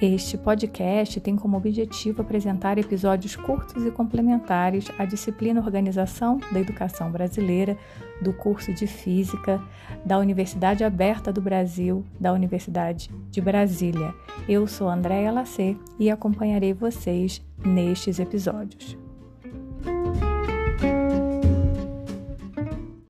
Este podcast tem como objetivo apresentar episódios curtos e complementares à disciplina Organização da Educação Brasileira do curso de Física da Universidade Aberta do Brasil, da Universidade de Brasília. Eu sou Andréa Lacer e acompanharei vocês nestes episódios.